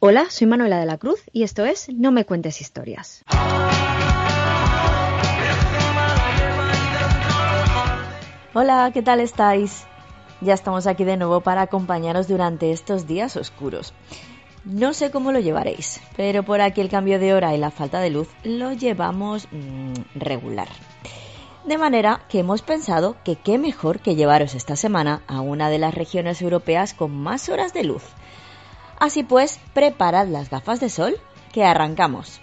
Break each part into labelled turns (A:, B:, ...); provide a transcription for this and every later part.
A: Hola, soy Manuela de la Cruz y esto es No me cuentes historias. Hola, ¿qué tal estáis? Ya estamos aquí de nuevo para acompañaros durante estos días oscuros. No sé cómo lo llevaréis, pero por aquí el cambio de hora y la falta de luz lo llevamos mmm, regular. De manera que hemos pensado que qué mejor que llevaros esta semana a una de las regiones europeas con más horas de luz, Así pues, preparad las gafas de sol, que arrancamos.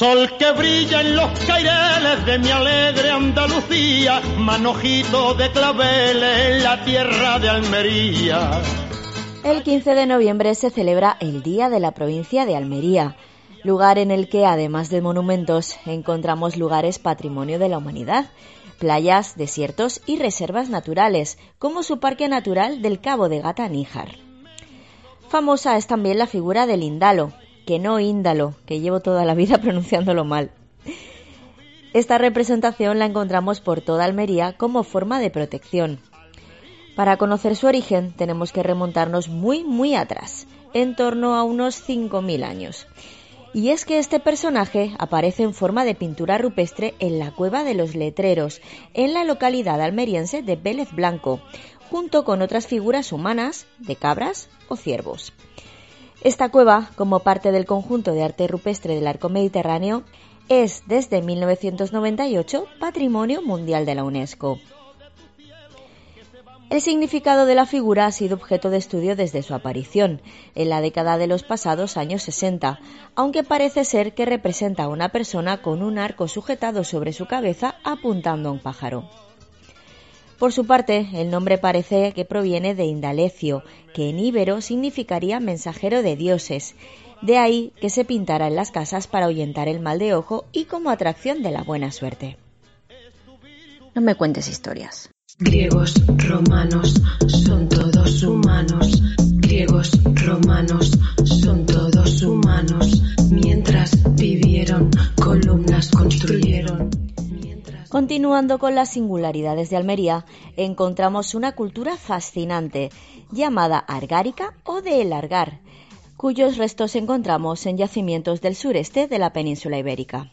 B: Sol que brilla en los caireles de mi alegre Andalucía, manojito de claveles en la tierra de Almería.
A: El 15 de noviembre se celebra el Día de la provincia de Almería, lugar en el que, además de monumentos, encontramos lugares patrimonio de la humanidad, playas, desiertos y reservas naturales, como su parque natural del Cabo de Gata Níjar. Famosa es también la figura del Indalo, que no Índalo, que llevo toda la vida pronunciándolo mal. Esta representación la encontramos por toda Almería como forma de protección, para conocer su origen tenemos que remontarnos muy, muy atrás, en torno a unos 5.000 años. Y es que este personaje aparece en forma de pintura rupestre en la Cueva de los Letreros, en la localidad almeriense de Vélez Blanco, junto con otras figuras humanas, de cabras o ciervos. Esta cueva, como parte del conjunto de arte rupestre del arco mediterráneo, es desde 1998 Patrimonio Mundial de la UNESCO. El significado de la figura ha sido objeto de estudio desde su aparición, en la década de los pasados años 60, aunque parece ser que representa a una persona con un arco sujetado sobre su cabeza apuntando a un pájaro. Por su parte, el nombre parece que proviene de Indalecio, que en íbero significaría mensajero de dioses, de ahí que se pintara en las casas para ahuyentar el mal de ojo y como atracción de la buena suerte. No me cuentes historias.
C: Griegos, romanos, son todos humanos. Griegos, romanos, son todos humanos. Mientras vivieron, columnas construyeron.
A: Continuando con las singularidades de Almería, encontramos una cultura fascinante llamada argárica o de el argar, cuyos restos encontramos en yacimientos del sureste de la península ibérica.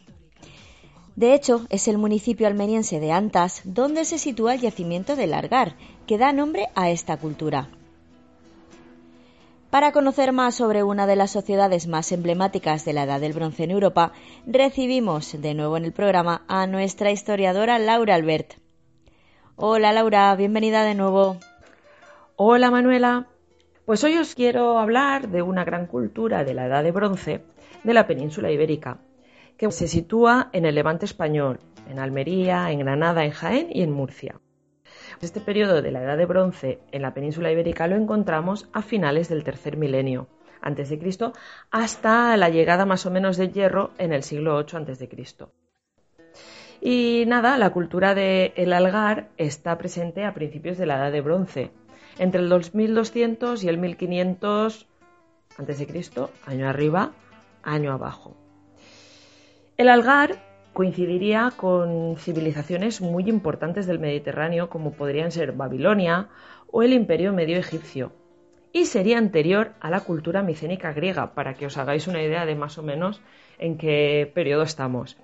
A: De hecho, es el municipio almeriense de Antas donde se sitúa el yacimiento del Largar, que da nombre a esta cultura. Para conocer más sobre una de las sociedades más emblemáticas de la Edad del Bronce en Europa, recibimos de nuevo en el programa a nuestra historiadora Laura Albert. Hola Laura, bienvenida de nuevo.
D: Hola Manuela. Pues hoy os quiero hablar de una gran cultura de la Edad de Bronce de la península ibérica, que se sitúa en el Levante español, en Almería, en Granada, en Jaén y en Murcia. Este periodo de la Edad de Bronce en la península ibérica lo encontramos a finales del tercer milenio antes de hasta la llegada más o menos de hierro en el siglo VIII antes de Cristo. Y nada, la cultura del el algar está presente a principios de la Edad de Bronce, entre el 2200 y el 1500 antes de Cristo, año arriba, año abajo. El algar coincidiría con civilizaciones muy importantes del Mediterráneo como podrían ser Babilonia o el Imperio Medio Egipcio y sería anterior a la cultura micénica griega para que os hagáis una idea de más o menos en qué periodo estamos.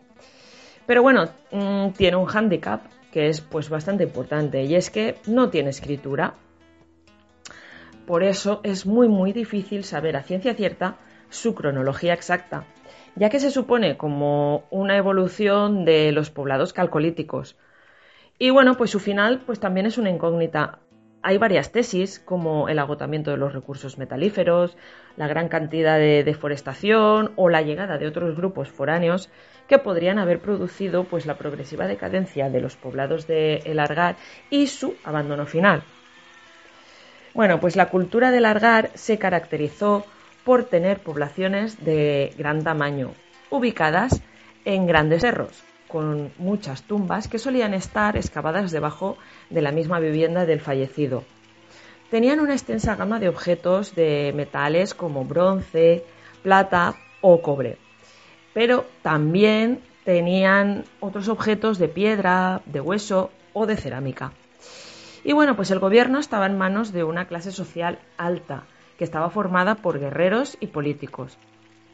D: Pero bueno, mm, tiene un hándicap que es pues bastante importante y es que no tiene escritura. Por eso es muy muy difícil saber a ciencia cierta su cronología exacta ya que se supone como una evolución de los poblados calcolíticos. Y bueno, pues su final pues también es una incógnita. hay varias tesis, como el agotamiento de los recursos metalíferos, la gran cantidad de deforestación o la llegada de otros grupos foráneos que podrían haber producido pues, la progresiva decadencia de los poblados de El Argar y su abandono final. Bueno, pues la cultura del Argar se caracterizó por tener poblaciones de gran tamaño, ubicadas en grandes cerros, con muchas tumbas que solían estar excavadas debajo de la misma vivienda del fallecido. Tenían una extensa gama de objetos de metales como bronce, plata o cobre, pero también tenían otros objetos de piedra, de hueso o de cerámica. Y bueno, pues el gobierno estaba en manos de una clase social alta, que estaba formada por guerreros y políticos.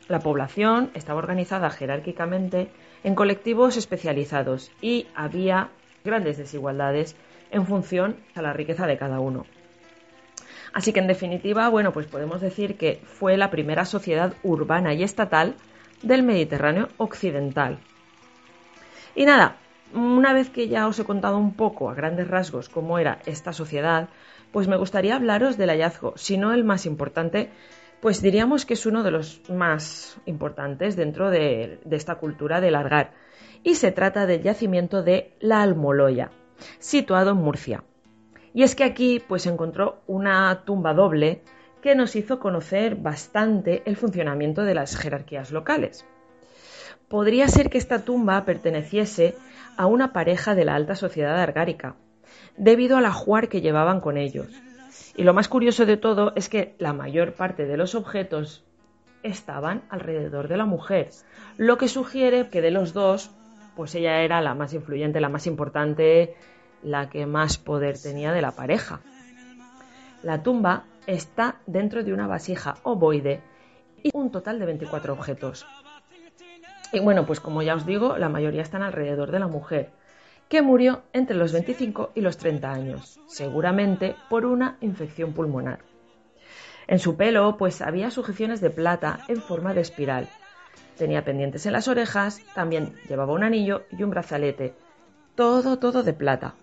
D: La población estaba organizada jerárquicamente en colectivos especializados y había grandes desigualdades en función a la riqueza de cada uno. Así que en definitiva, bueno, pues podemos decir que fue la primera sociedad urbana y estatal del Mediterráneo occidental. Y nada, una vez que ya os he contado un poco a grandes rasgos cómo era esta sociedad, pues me gustaría hablaros del hallazgo, si no el más importante, pues diríamos que es uno de los más importantes dentro de, esta cultura de largar. Y se trata del yacimiento de la Almoloya, situado en Murcia. Y es que aquí pues encontró una tumba doble que nos hizo conocer bastante el funcionamiento de las jerarquías locales. Podría ser que esta tumba perteneciese a una pareja de la alta sociedad argárica, debido al ajuar que llevaban con ellos. Y lo más curioso de todo es que la mayor parte de los objetos estaban alrededor de la mujer, lo que sugiere que de los dos, pues ella era la más influyente, la más importante, la que más poder tenía de la pareja. La tumba está dentro de una vasija ovoide y un total de 24 objetos. Y bueno, pues como ya os digo, la mayoría están alrededor de la mujer, que murió entre los 25 y los 30 años, seguramente por una infección pulmonar. En su pelo, pues había sujeciones de plata en forma de espiral. Tenía pendientes en las orejas, también llevaba un anillo y un brazalete. Todo, todo de plata.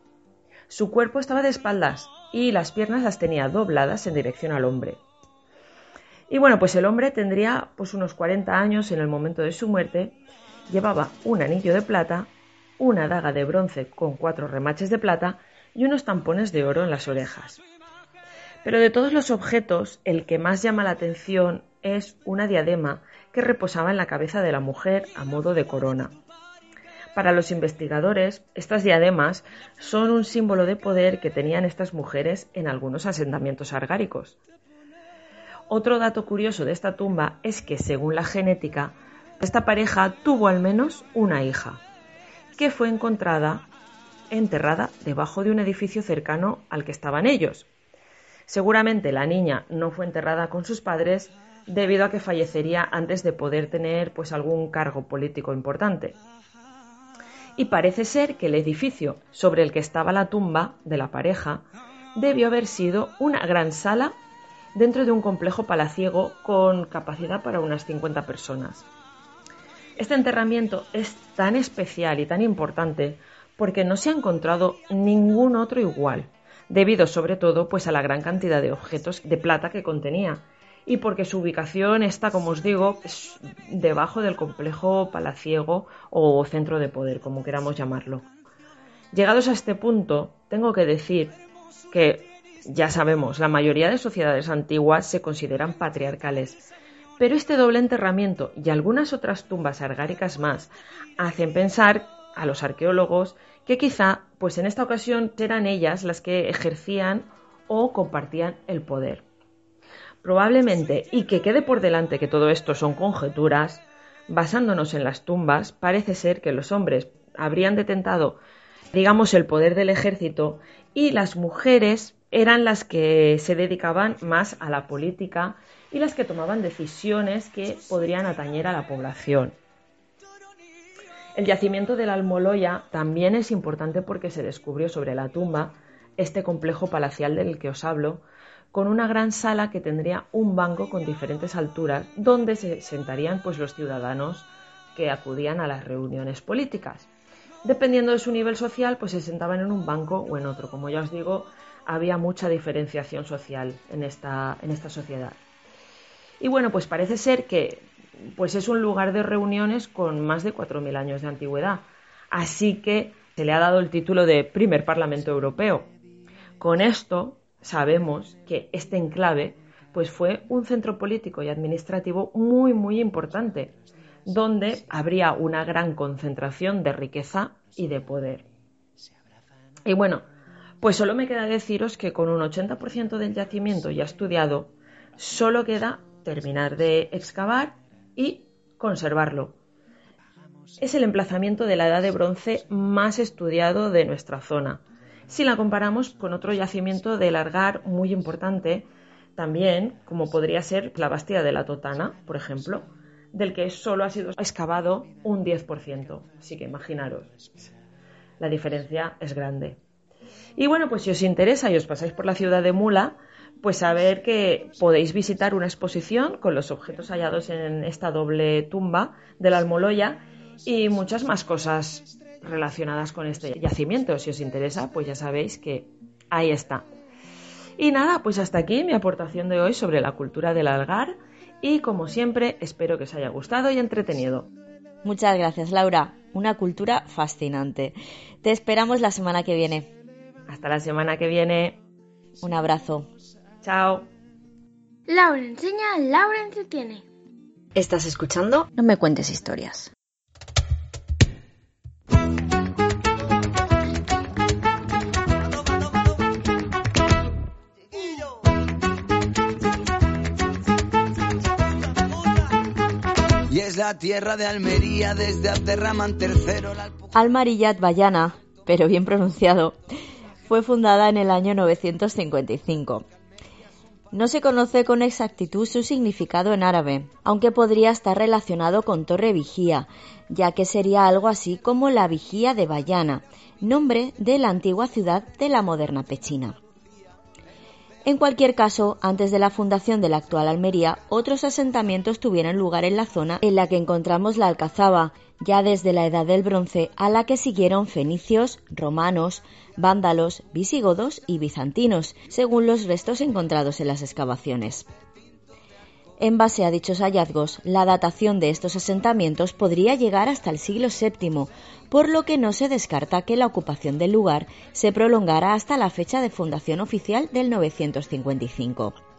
D: Su cuerpo estaba de espaldas y las piernas las tenía dobladas en dirección al hombre. Y bueno, pues el hombre tendría pues unos 40 años en el momento de su muerte, llevaba un anillo de plata una daga de bronce con cuatro remaches de plata y unos tampones de oro en las orejas. Pero de todos los objetos, el que más llama la atención es una diadema que reposaba en la cabeza de la mujer a modo de corona. Para los investigadores, estas diademas son un símbolo de poder que tenían estas mujeres en algunos asentamientos argáricos. Otro dato curioso de esta tumba es que, según la genética, esta pareja tuvo al menos una hija que fue encontrada enterrada debajo de un edificio cercano al que estaban ellos. Seguramente la niña no fue enterrada con sus padres debido a que fallecería antes de poder tener pues algún cargo político importante. Y parece ser que el edificio sobre el que estaba la tumba de la pareja debió haber sido una gran sala dentro de un complejo palaciego con capacidad para unas 50 personas. Este enterramiento es tan especial y tan importante porque no se ha encontrado ningún otro igual, debido sobre todo pues a la gran cantidad de objetos de plata que contenía y porque su ubicación está, como os digo, debajo del complejo palaciego o centro de poder, como queramos llamarlo. Llegados a este punto, tengo que decir que ya sabemos, la mayoría de sociedades antiguas se consideran patriarcales, pero este doble enterramiento y algunas otras tumbas argáricas más hacen pensar a los arqueólogos que quizá, pues en esta ocasión, eran ellas las que ejercían o compartían el poder. Probablemente, y que quede por delante que todo esto son conjeturas, basándonos en las tumbas, parece ser que los hombres habrían detentado, digamos, el poder del ejército y las mujeres eran las que se dedicaban más a la política y las que tomaban decisiones que podrían atañer a la población. El yacimiento de la Almoloya también es importante porque se descubrió sobre la tumba este complejo palacial del que os hablo, con una gran sala que tendría un banco con diferentes alturas donde se sentarían pues los ciudadanos que acudían a las reuniones políticas. Dependiendo de su nivel social, pues se sentaban en un banco o en otro. Como ya os digo, había mucha diferenciación social en esta, en esta sociedad. Y bueno, pues parece ser que pues es un lugar de reuniones con más de 4.000 años de antigüedad. Así que se le ha dado el título de primer Parlamento Europeo. Con esto sabemos que este enclave pues fue un centro político y administrativo muy muy importante, donde habría una gran concentración de riqueza y de poder. Y bueno, pues solo me queda deciros que con un 80% del yacimiento ya estudiado, solo queda terminar de excavar y conservarlo. Es el emplazamiento de la edad de bronce más estudiado de nuestra zona. Si la comparamos con otro yacimiento de largar muy importante, también, como podría ser la Bastida de la Totana, por ejemplo, del que solo ha sido excavado un 10%. Así que imaginaros, la diferencia es grande. Y bueno, pues si os interesa y os pasáis por la ciudad de Mula, pues saber que podéis visitar una exposición con los objetos hallados en esta doble tumba de la Almoloya y muchas más cosas relacionadas con este yacimiento. Si os interesa, pues ya sabéis que ahí está. Y nada, pues hasta aquí mi aportación de hoy sobre la cultura del algar y como siempre espero que os haya gustado y entretenido.
A: Muchas gracias Laura, una cultura fascinante. Te esperamos la semana que viene.
D: Hasta la semana que viene.
A: Un abrazo.
D: Chao.
E: Laura enseña, Laura entretiene.
A: ¿Estás escuchando? No me cuentes historias.
F: Y es la tierra de Almería desde Abderraman III.
A: Almarillat Bayana, pero bien pronunciado, fue fundada en el año 955. No se conoce con exactitud su significado en árabe, aunque podría estar relacionado con torre vigía, ya que sería algo así como la vigía de Bayana, nombre de la antigua ciudad de la moderna Pechina. En cualquier caso, antes de la fundación de la actual Almería, otros asentamientos tuvieron lugar en la zona en la que encontramos la Alcazaba, ya desde la Edad del Bronce, a la que siguieron fenicios, romanos, vándalos, visigodos y bizantinos, según los restos encontrados en las excavaciones. En base a dichos hallazgos, la datación de estos asentamientos podría llegar hasta el siglo VII, por lo que no se descarta que la ocupación del lugar se prolongara hasta la fecha de fundación oficial del 955.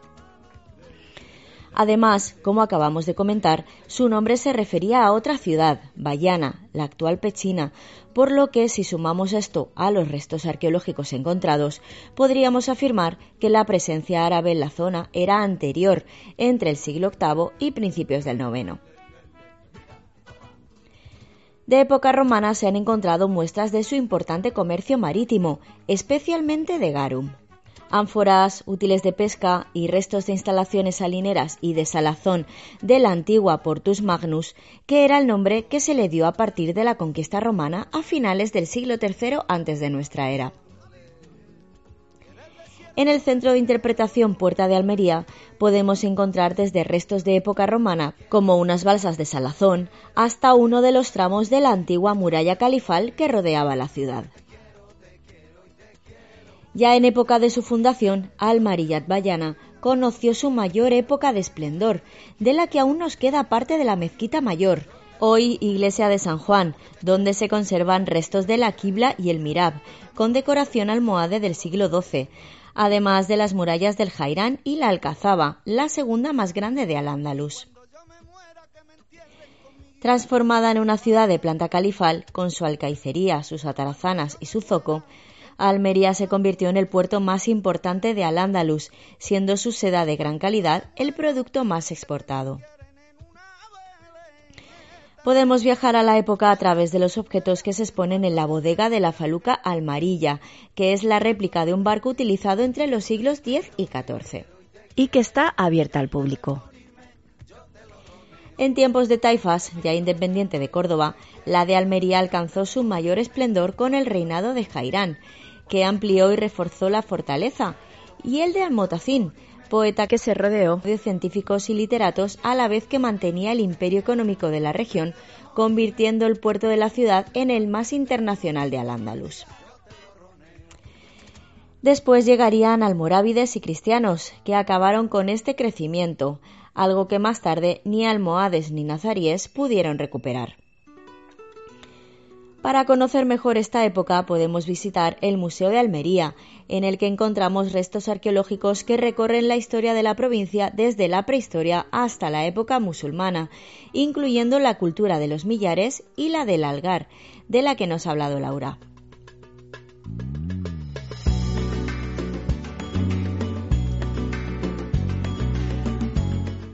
A: Además, como acabamos de comentar, su nombre se refería a otra ciudad, Bayana, la actual Pechina, por lo que si sumamos esto a los restos arqueológicos encontrados, podríamos afirmar que la presencia árabe en la zona era anterior, entre el siglo VIII y principios del IX. De época romana se han encontrado muestras de su importante comercio marítimo, especialmente de garum ánforas, útiles de pesca y restos de instalaciones salineras y de salazón de la antigua Portus Magnus, que era el nombre que se le dio a partir de la conquista romana a finales del siglo III antes de nuestra era. En el centro de interpretación Puerta de Almería podemos encontrar desde restos de época romana, como unas balsas de salazón, hasta uno de los tramos de la antigua muralla califal que rodeaba la ciudad. Ya en época de su fundación, Al-Mariyat Bayana conoció su mayor época de esplendor, de la que aún nos queda parte de la mezquita mayor, hoy iglesia de San Juan, donde se conservan restos de la quibla y el mirab, con decoración almohade del siglo XII, además de las murallas del Jairán y la Alcazaba, la segunda más grande de Al-Ándalus. Transformada en una ciudad de planta califal, con su alcaicería, sus atarazanas y su zoco, Almería se convirtió en el puerto más importante de Al-Ándalus, siendo su seda de gran calidad el producto más exportado. Podemos viajar a la época a través de los objetos que se exponen en la bodega de la Faluca Almarilla, que es la réplica de un barco utilizado entre los siglos X y XIV, y que está abierta al público. En tiempos de taifas, ya independiente de Córdoba, la de Almería alcanzó su mayor esplendor con el reinado de Jairán, que amplió y reforzó la fortaleza, y el de Almotacín, poeta que se rodeó de científicos y literatos a la vez que mantenía el imperio económico de la región, convirtiendo el puerto de la ciudad en el más internacional de Al-Ándalus. Después llegarían almorávides y cristianos, que acabaron con este crecimiento, algo que más tarde ni almohades ni nazaríes pudieron recuperar. Para conocer mejor esta época podemos visitar el Museo de Almería, en el que encontramos restos arqueológicos que recorren la historia de la provincia desde la prehistoria hasta la época musulmana, incluyendo la cultura de los millares y la del algar, de la que nos ha hablado Laura.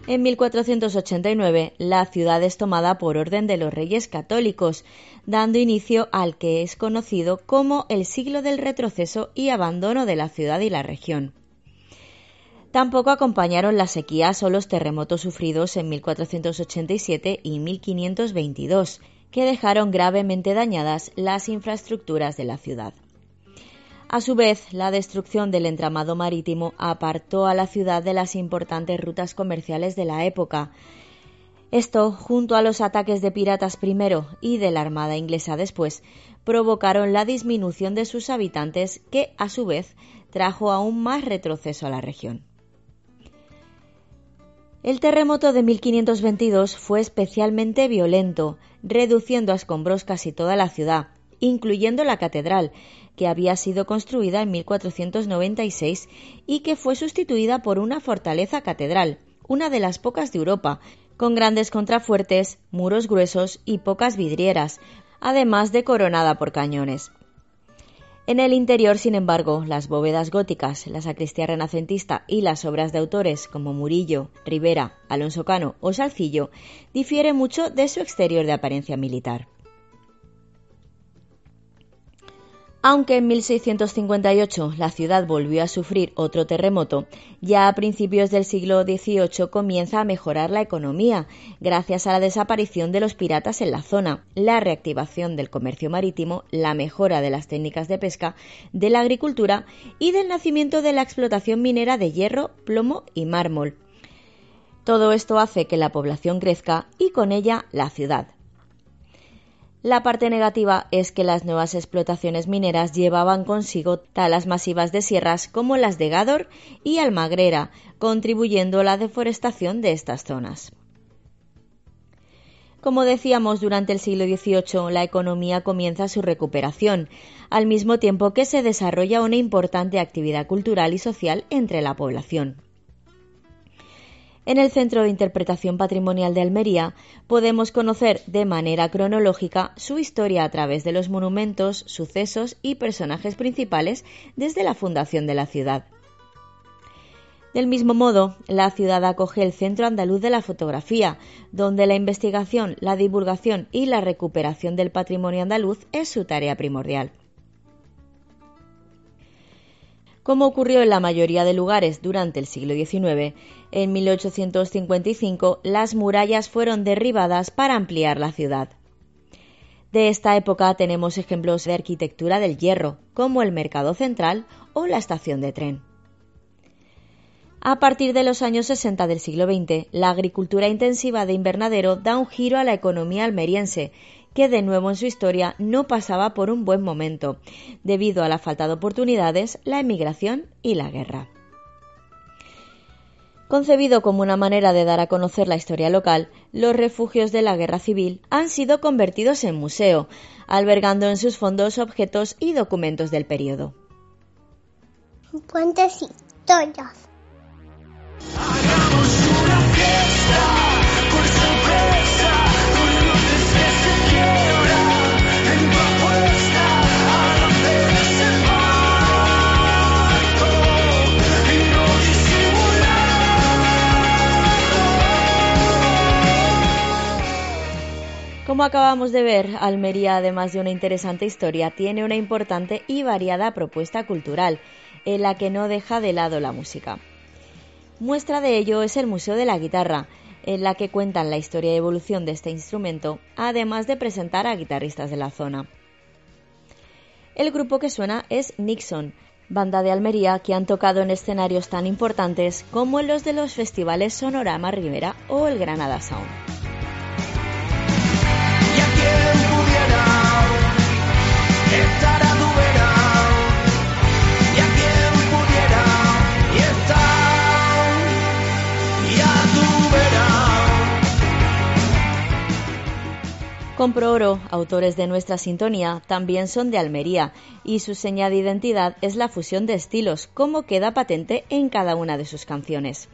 A: En 1489 la ciudad es tomada por orden de los reyes católicos, dando inicio al que es conocido como el siglo del retroceso y abandono de la ciudad y la región. Tampoco acompañaron las sequías o los terremotos sufridos en 1487 y 1522, que dejaron gravemente dañadas las infraestructuras de la ciudad. A su vez, la destrucción del entramado marítimo apartó a la ciudad de las importantes rutas comerciales de la época. Esto, junto a los ataques de piratas primero y de la Armada inglesa después, provocaron la disminución de sus habitantes que, a su vez, trajo aún más retroceso a la región. El terremoto de 1522 fue especialmente violento, reduciendo a escombros casi toda la ciudad, incluyendo la catedral, que había sido construida en 1496 y que fue sustituida por una fortaleza catedral, una de las pocas de Europa, con grandes contrafuertes, muros gruesos y pocas vidrieras, además de coronada por cañones. En el interior, sin embargo, las bóvedas góticas, la sacristía renacentista y las obras de autores como Murillo, Rivera, Alonso Cano o Salcillo difieren mucho de su exterior de apariencia militar. Aunque en 1658 la ciudad volvió a sufrir otro terremoto, ya a principios del siglo XVIII comienza a mejorar la economía, gracias a la desaparición de los piratas en la zona, la reactivación del comercio marítimo, la mejora de las técnicas de pesca, de la agricultura y del nacimiento de la explotación minera de hierro, plomo y mármol. Todo esto hace que la población crezca y con ella la ciudad. La parte negativa es que las nuevas explotaciones mineras llevaban consigo talas masivas de sierras como las de Gádor y Almagrera, contribuyendo a la deforestación de estas zonas. Como decíamos, durante el siglo XVIII la economía comienza su recuperación, al mismo tiempo que se desarrolla una importante actividad cultural y social entre la población. En el Centro de Interpretación Patrimonial de Almería podemos conocer de manera cronológica su historia a través de los monumentos, sucesos y personajes principales desde la fundación de la ciudad. Del mismo modo, la ciudad acoge el Centro Andaluz de la Fotografía, donde la investigación, la divulgación y la recuperación del patrimonio andaluz es su tarea primordial. Como ocurrió en la mayoría de lugares durante el siglo XIX, en 1855 las murallas fueron derribadas para ampliar la ciudad. De esta época tenemos ejemplos de arquitectura del hierro, como el Mercado Central o la estación de tren. A partir de los años 60 del siglo XX, la agricultura intensiva de invernadero da un giro a la economía almeriense que de nuevo en su historia no pasaba por un buen momento, debido a la falta de oportunidades, la emigración y la guerra. Concebido como una manera de dar a conocer la historia local, los refugios de la guerra civil han sido convertidos en museo, albergando en sus fondos objetos y documentos del periodo. Como acabamos de ver, Almería, además de una interesante historia, tiene una importante y variada propuesta cultural, en la que no deja de lado la música. Muestra de ello es el Museo de la Guitarra, en la que cuentan la historia y evolución de este instrumento, además de presentar a guitarristas de la zona. El grupo que suena es Nixon, banda de Almería que han tocado en escenarios tan importantes como los de los festivales Sonorama Rivera o el Granada Sound. Compro Oro, autores de nuestra sintonía, también son de Almería y su señal de identidad es la fusión de estilos, como queda patente en cada una de sus canciones.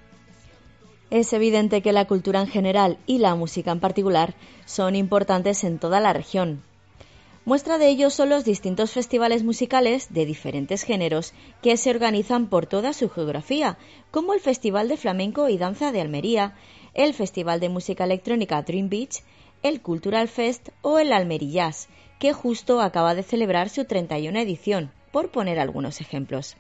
A: Es evidente que la cultura en general y la música en particular son importantes en toda la región. Muestra de ello son los distintos festivales musicales de diferentes géneros que se organizan por toda su geografía, como el Festival de Flamenco y Danza de Almería, el Festival de Música Electrónica Dream Beach, el Cultural Fest o el Almerillas, que justo acaba de celebrar su 31 edición, por poner algunos ejemplos.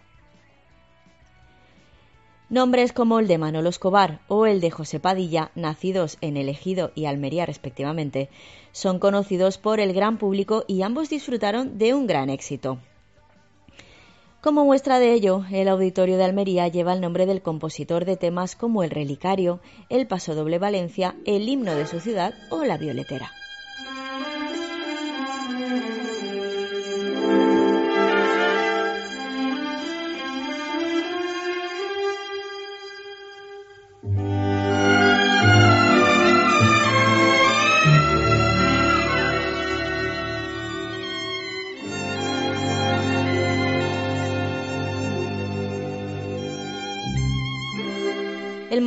A: Nombres como el de Manolo Escobar o el de José Padilla, nacidos en El Ejido y Almería respectivamente, son conocidos por el gran público y ambos disfrutaron de un gran éxito. Como muestra de ello, el Auditorio de Almería lleva el nombre del compositor de temas como El Relicario, El Paso Doble Valencia, El Himno de su ciudad o La Violetera.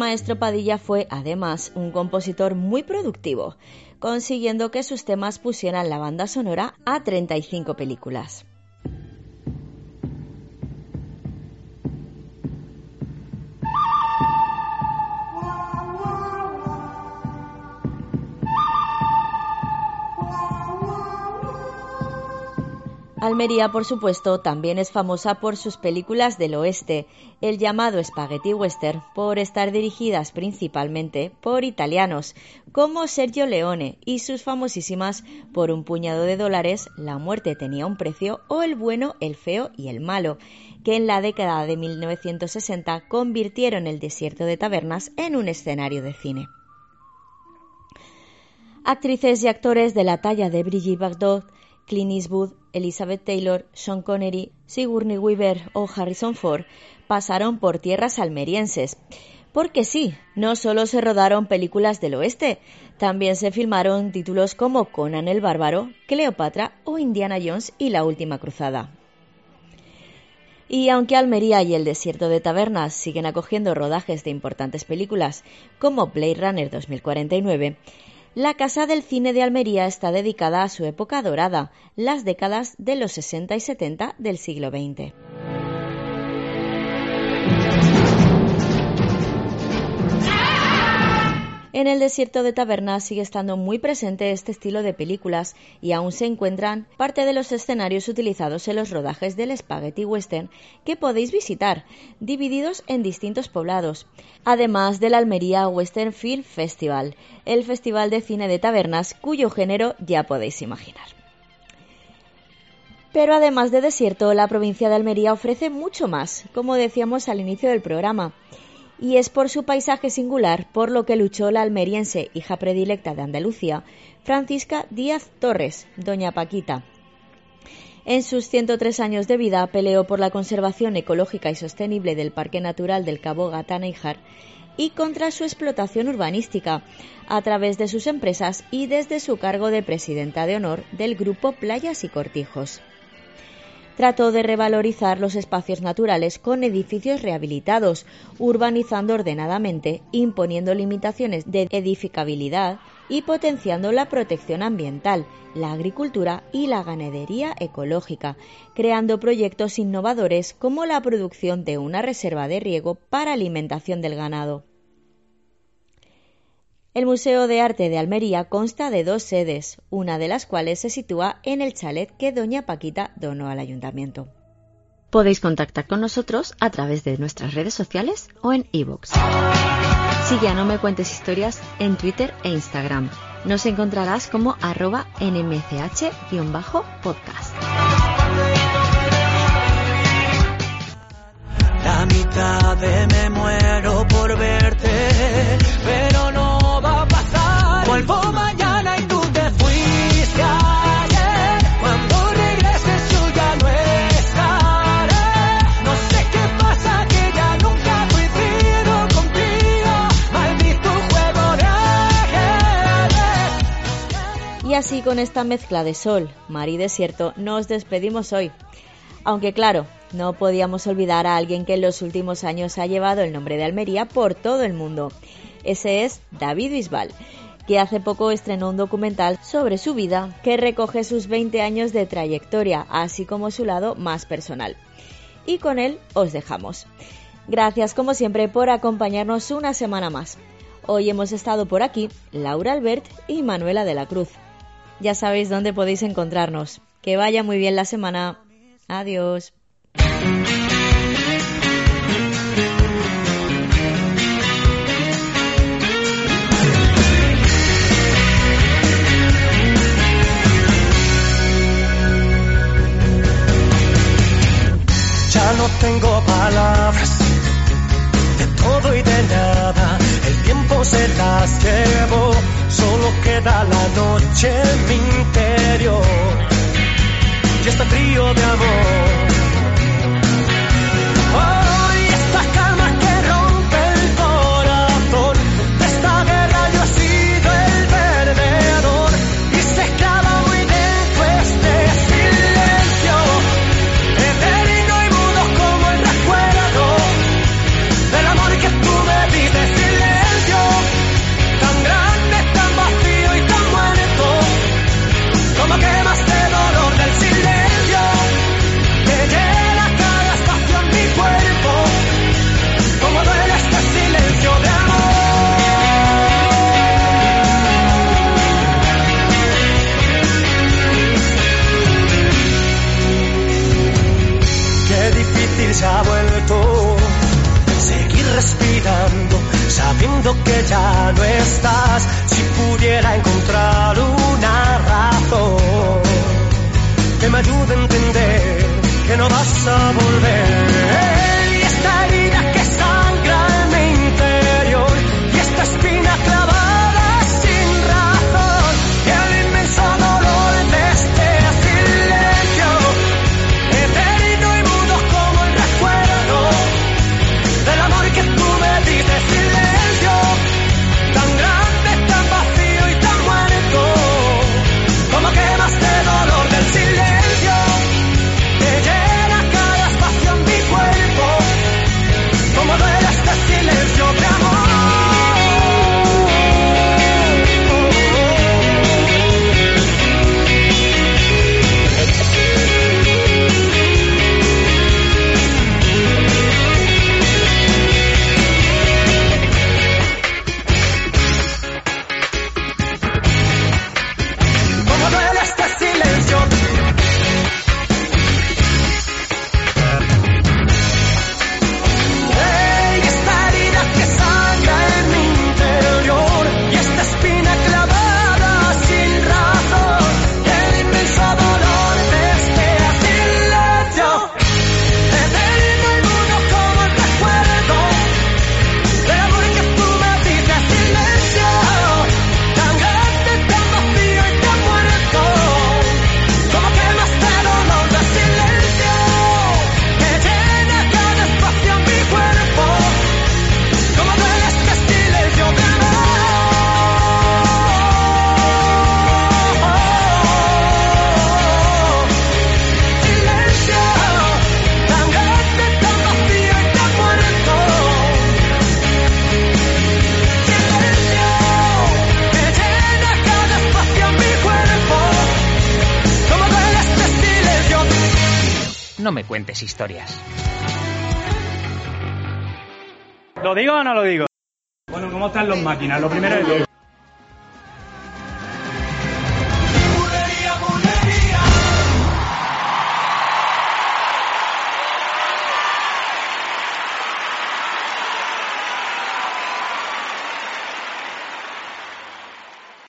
A: Maestro Padilla fue, además, un compositor muy productivo, consiguiendo que sus temas pusieran la banda sonora a 35 películas. Almería, por supuesto, también es famosa por sus películas del oeste, el llamado Spaghetti Western, por estar dirigidas principalmente por italianos, como Sergio Leone, y sus famosísimas Por un puñado de dólares, La muerte tenía un precio, o El bueno, el feo y el malo, que en la década de 1960 convirtieron el desierto de tabernas en un escenario de cine. Actrices y actores de la talla de Brigitte Bardot, Clint Eastwood, Elizabeth Taylor, Sean Connery, Sigourney Weaver o Harrison Ford pasaron por tierras almerienses. Porque sí, no solo se rodaron películas del oeste, también se filmaron títulos como Conan el Bárbaro, Cleopatra o Indiana Jones y la Última Cruzada. Y aunque Almería y el desierto de Tabernas siguen acogiendo rodajes de importantes películas como Blade Runner 2049, la Casa del Cine de Almería está dedicada a su época dorada, las décadas de los 60 y 70 del siglo XX. En el desierto de Tabernas sigue estando muy presente este estilo de películas y aún se encuentran parte de los escenarios utilizados en los rodajes del Spaghetti Western que podéis visitar, divididos en distintos poblados, además del Almería Western Film Festival, el festival de cine de tabernas cuyo género ya podéis imaginar. Pero además de desierto, la provincia de Almería ofrece mucho más, como decíamos al inicio del programa y es por su paisaje singular por lo que luchó la almeriense, hija predilecta de Andalucía, Francisca Díaz Torres, doña Paquita. En sus 103 años de vida peleó por la conservación ecológica y sostenible del Parque Natural del Cabo Gata-Níjar y contra su explotación urbanística a través de sus empresas y desde su cargo de presidenta de honor del Grupo Playas y Cortijos trató de revalorizar los espacios naturales con edificios rehabilitados, urbanizando ordenadamente, imponiendo limitaciones de edificabilidad y potenciando la protección ambiental, la agricultura y la ganadería ecológica, creando proyectos innovadores como la producción de una reserva de riego para alimentación del ganado. El Museo de Arte de Almería consta de dos sedes, una de las cuales se sitúa en el chalet que doña Paquita donó al ayuntamiento. Podéis contactar con nosotros a través de nuestras redes sociales o en iVoox. Sigue a No Me Cuentes Historias en Twitter e Instagram. Nos encontrarás como arroba nmch-podcast.
G: La mitad de me muero por verte, y
A: Y así con esta mezcla de sol, mar y desierto nos despedimos hoy. Aunque claro, no podíamos olvidar a alguien que en los últimos años ha llevado el nombre de Almería por todo el mundo. Ese es David Bisbal hace poco estrenó un documental sobre su vida que recoge sus 20 años de trayectoria, así como su lado más personal. Y con él os dejamos. Gracias como siempre por acompañarnos una semana más. Hoy hemos estado por aquí Laura Albert y Manuela de la Cruz. Ya sabéis dónde podéis encontrarnos. Que vaya muy bien la semana. Adiós.
G: no tengo palabras de todo y de nada. El tiempo se las llevó, solo queda la noche en mi interior. Y está frío de amor.
H: It's your historias.
I: ¿Lo digo o no lo digo? Bueno, ¿cómo están los máquinas? Lo primero es...